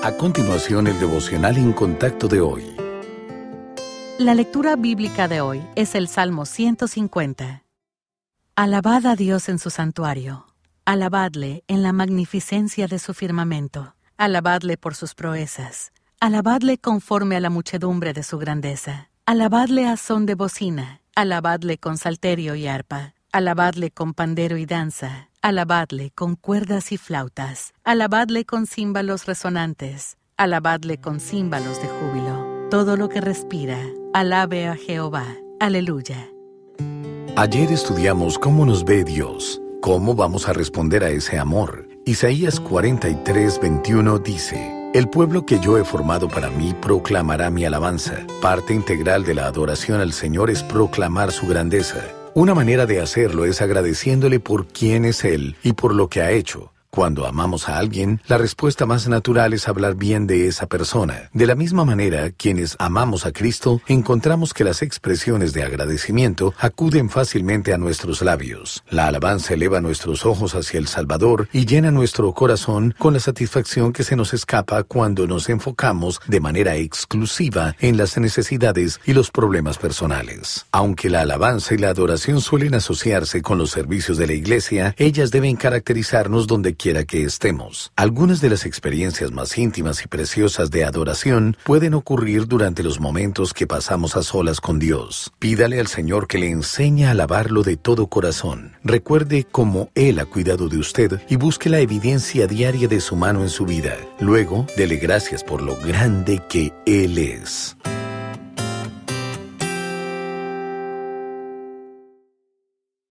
A continuación, el devocional en contacto de hoy. La lectura bíblica de hoy es el Salmo 150. Alabad a Dios en su santuario. Alabadle en la magnificencia de su firmamento. Alabadle por sus proezas. Alabadle conforme a la muchedumbre de su grandeza. Alabadle a son de bocina. Alabadle con salterio y arpa. Alabadle con pandero y danza. Alabadle con cuerdas y flautas. Alabadle con címbalos resonantes. Alabadle con címbalos de júbilo. Todo lo que respira, alabe a Jehová. Aleluya. Ayer estudiamos cómo nos ve Dios, cómo vamos a responder a ese amor. Isaías 43, 21 dice, El pueblo que yo he formado para mí proclamará mi alabanza. Parte integral de la adoración al Señor es proclamar su grandeza. Una manera de hacerlo es agradeciéndole por quién es Él y por lo que ha hecho. Cuando amamos a alguien, la respuesta más natural es hablar bien de esa persona. De la misma manera, quienes amamos a Cristo, encontramos que las expresiones de agradecimiento acuden fácilmente a nuestros labios. La alabanza eleva nuestros ojos hacia el Salvador y llena nuestro corazón con la satisfacción que se nos escapa cuando nos enfocamos de manera exclusiva en las necesidades y los problemas personales. Aunque la alabanza y la adoración suelen asociarse con los servicios de la iglesia, ellas deben caracterizarnos donde quiera que estemos. Algunas de las experiencias más íntimas y preciosas de adoración pueden ocurrir durante los momentos que pasamos a solas con Dios. Pídale al Señor que le enseñe a alabarlo de todo corazón. Recuerde cómo Él ha cuidado de usted y busque la evidencia diaria de su mano en su vida. Luego, dele gracias por lo grande que Él es.